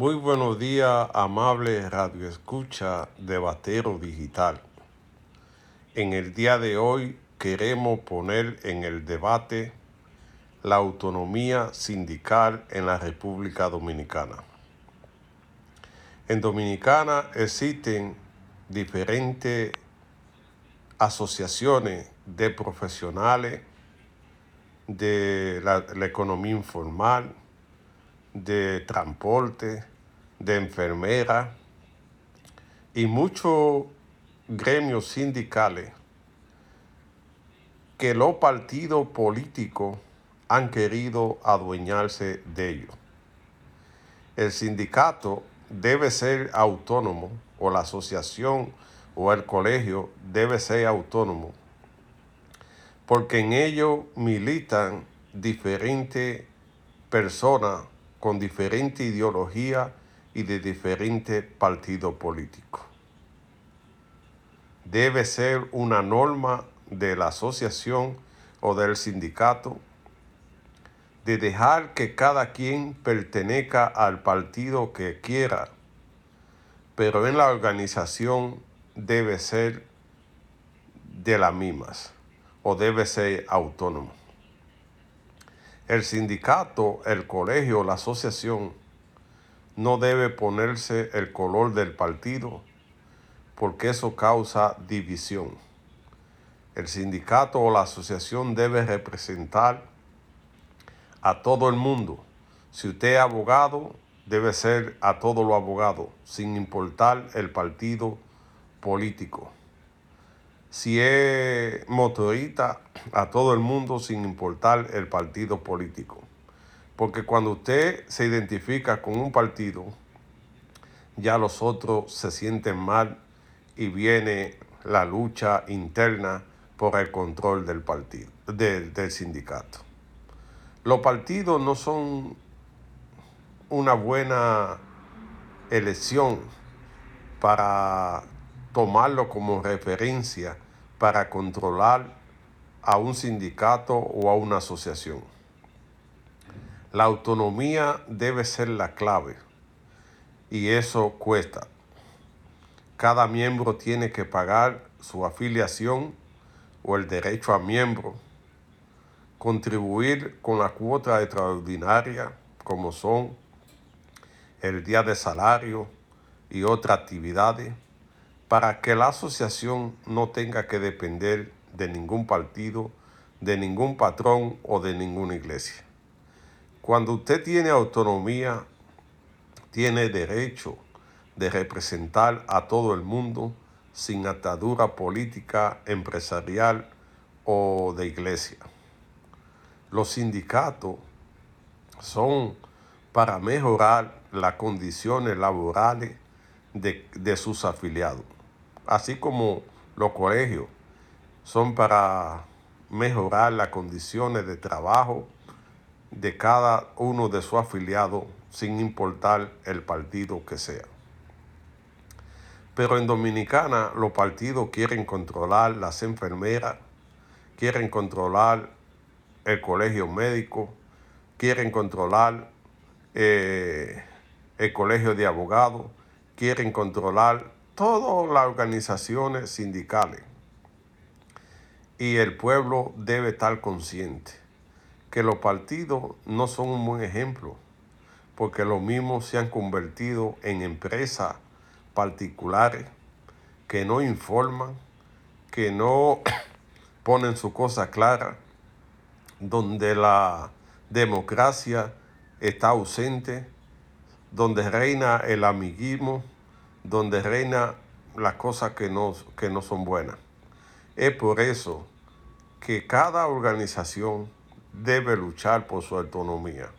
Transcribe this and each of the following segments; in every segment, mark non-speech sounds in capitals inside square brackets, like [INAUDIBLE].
Muy buenos días, amable radio escucha de Batero Digital. En el día de hoy queremos poner en el debate la autonomía sindical en la República Dominicana. En Dominicana existen diferentes asociaciones de profesionales de la, la economía informal, de transporte, de enfermera y muchos gremios sindicales que los partidos políticos han querido adueñarse de ellos. El sindicato debe ser autónomo o la asociación o el colegio debe ser autónomo porque en ello militan diferentes personas con diferente ideología y de diferentes partidos políticos. Debe ser una norma de la asociación o del sindicato de dejar que cada quien pertenezca al partido que quiera, pero en la organización debe ser de las mismas o debe ser autónomo. El sindicato, el colegio, la asociación no debe ponerse el color del partido porque eso causa división. El sindicato o la asociación debe representar a todo el mundo. Si usted es abogado, debe ser a todos los abogados, sin importar el partido político si es motorista, a todo el mundo sin importar el partido político. Porque cuando usted se identifica con un partido, ya los otros se sienten mal y viene la lucha interna por el control del partido, del, del sindicato. Los partidos no son una buena elección para tomarlo como referencia para controlar a un sindicato o a una asociación. La autonomía debe ser la clave y eso cuesta. Cada miembro tiene que pagar su afiliación o el derecho a miembro, contribuir con la cuota extraordinaria como son el día de salario y otras actividades para que la asociación no tenga que depender de ningún partido, de ningún patrón o de ninguna iglesia. Cuando usted tiene autonomía, tiene derecho de representar a todo el mundo sin atadura política, empresarial o de iglesia. Los sindicatos son para mejorar las condiciones laborales de, de sus afiliados así como los colegios, son para mejorar las condiciones de trabajo de cada uno de sus afiliados sin importar el partido que sea. Pero en Dominicana los partidos quieren controlar las enfermeras, quieren controlar el colegio médico, quieren controlar eh, el colegio de abogados, quieren controlar todas las organizaciones sindicales y el pueblo debe estar consciente que los partidos no son un buen ejemplo, porque los mismos se han convertido en empresas particulares que no informan, que no [COUGHS] ponen su cosa clara, donde la democracia está ausente, donde reina el amiguismo, donde reina las cosas que no, que no son buenas. Es por eso que cada organización debe luchar por su autonomía.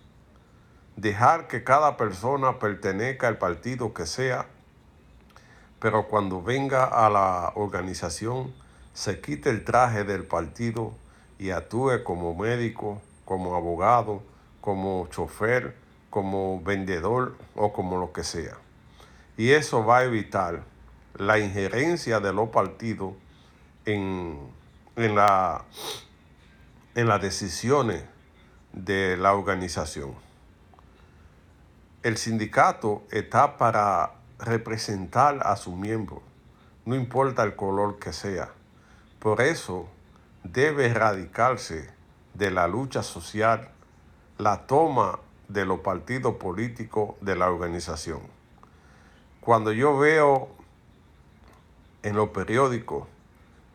Dejar que cada persona pertenezca al partido que sea, pero cuando venga a la organización se quite el traje del partido y actúe como médico, como abogado, como chofer, como vendedor o como lo que sea. Y eso va a evitar la injerencia de los partidos en, en, la, en las decisiones de la organización. El sindicato está para representar a su miembro, no importa el color que sea. Por eso debe erradicarse de la lucha social la toma de los partidos políticos de la organización. Cuando yo veo en los periódicos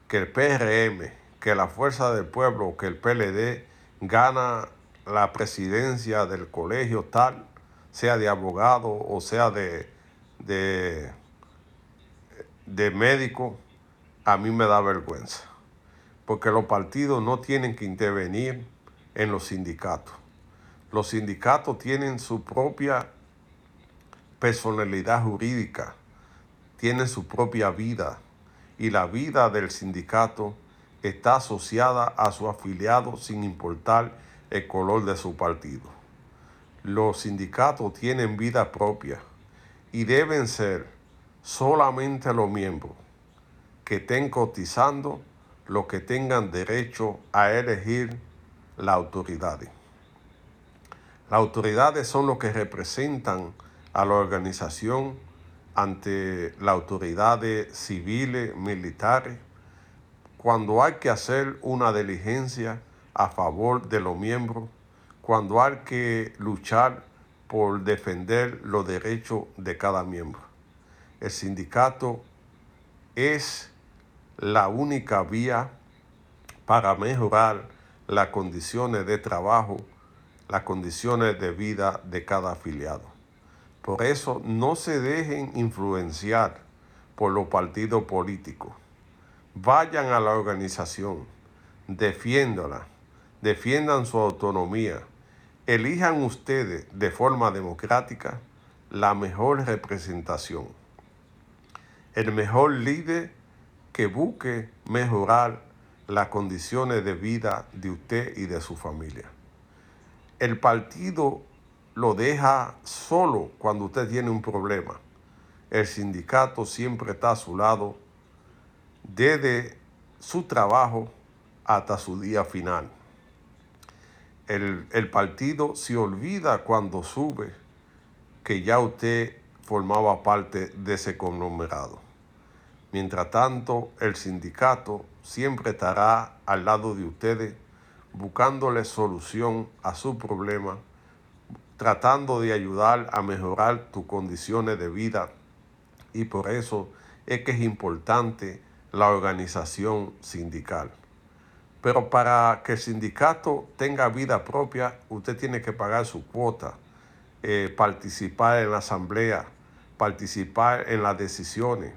que el PRM, que la Fuerza del Pueblo, que el PLD gana la presidencia del colegio tal, sea de abogado o sea de, de, de médico, a mí me da vergüenza. Porque los partidos no tienen que intervenir en los sindicatos. Los sindicatos tienen su propia personalidad jurídica, tienen su propia vida y la vida del sindicato está asociada a su afiliado sin importar el color de su partido. Los sindicatos tienen vida propia y deben ser solamente los miembros que estén cotizando los que tengan derecho a elegir las autoridades. Las autoridades son los que representan a la organización ante las autoridades civiles, militares, cuando hay que hacer una diligencia a favor de los miembros, cuando hay que luchar por defender los derechos de cada miembro. El sindicato es la única vía para mejorar las condiciones de trabajo, las condiciones de vida de cada afiliado. Por eso no se dejen influenciar por los partidos políticos. Vayan a la organización, defiéndola, defiendan su autonomía, elijan ustedes de forma democrática la mejor representación, el mejor líder que busque mejorar las condiciones de vida de usted y de su familia. El partido lo deja solo cuando usted tiene un problema. El sindicato siempre está a su lado desde su trabajo hasta su día final. El, el, partido se olvida cuando sube que ya usted formaba parte de ese conglomerado. Mientras tanto, el sindicato siempre estará al lado de ustedes buscándole solución a su problema, tratando de ayudar a mejorar tus condiciones de vida. Y por eso es que es importante la organización sindical. Pero para que el sindicato tenga vida propia, usted tiene que pagar su cuota, eh, participar en la asamblea, participar en las decisiones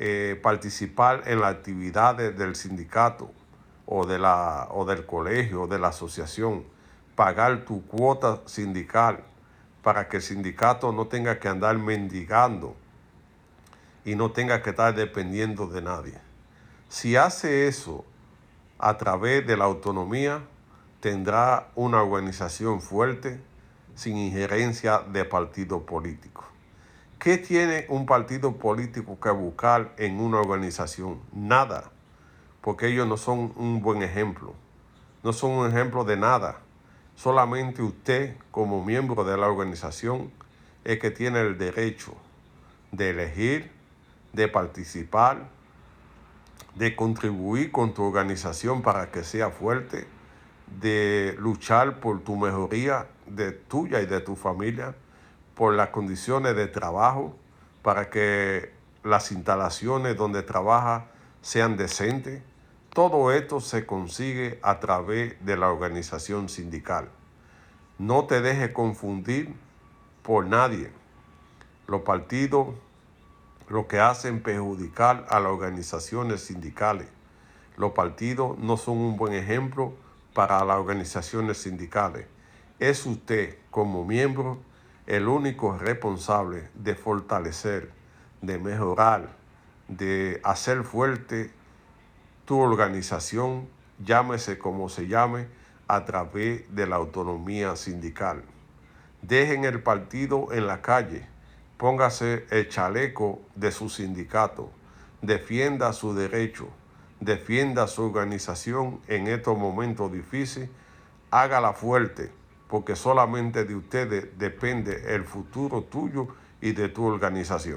eh, participar en las actividades del sindicato o, de la, o del colegio o de la asociación, pagar tu cuota sindical para que el sindicato no tenga que andar mendigando y no tenga que estar dependiendo de nadie. Si hace eso a través de la autonomía, tendrá una organización fuerte sin injerencia de partido político. ¿Qué tiene un partido político que buscar en una organización? Nada, porque ellos no son un buen ejemplo, no son un ejemplo de nada. Solamente usted como miembro de la organización es que tiene el derecho de elegir, de participar, de contribuir con tu organización para que sea fuerte, de luchar por tu mejoría de tuya y de tu familia por las condiciones de trabajo, para que las instalaciones donde trabaja sean decentes. Todo esto se consigue a través de la organización sindical. No te dejes confundir por nadie. Los partidos lo que hacen perjudicar a las organizaciones sindicales. Los partidos no son un buen ejemplo para las organizaciones sindicales. Es usted como miembro el único responsable de fortalecer, de mejorar, de hacer fuerte tu organización, llámese como se llame, a través de la autonomía sindical. Dejen el partido en la calle, póngase el chaleco de su sindicato, defienda su derecho, defienda su organización en estos momentos difíciles, hágala fuerte porque solamente de ustedes depende el futuro tuyo y de tu organización.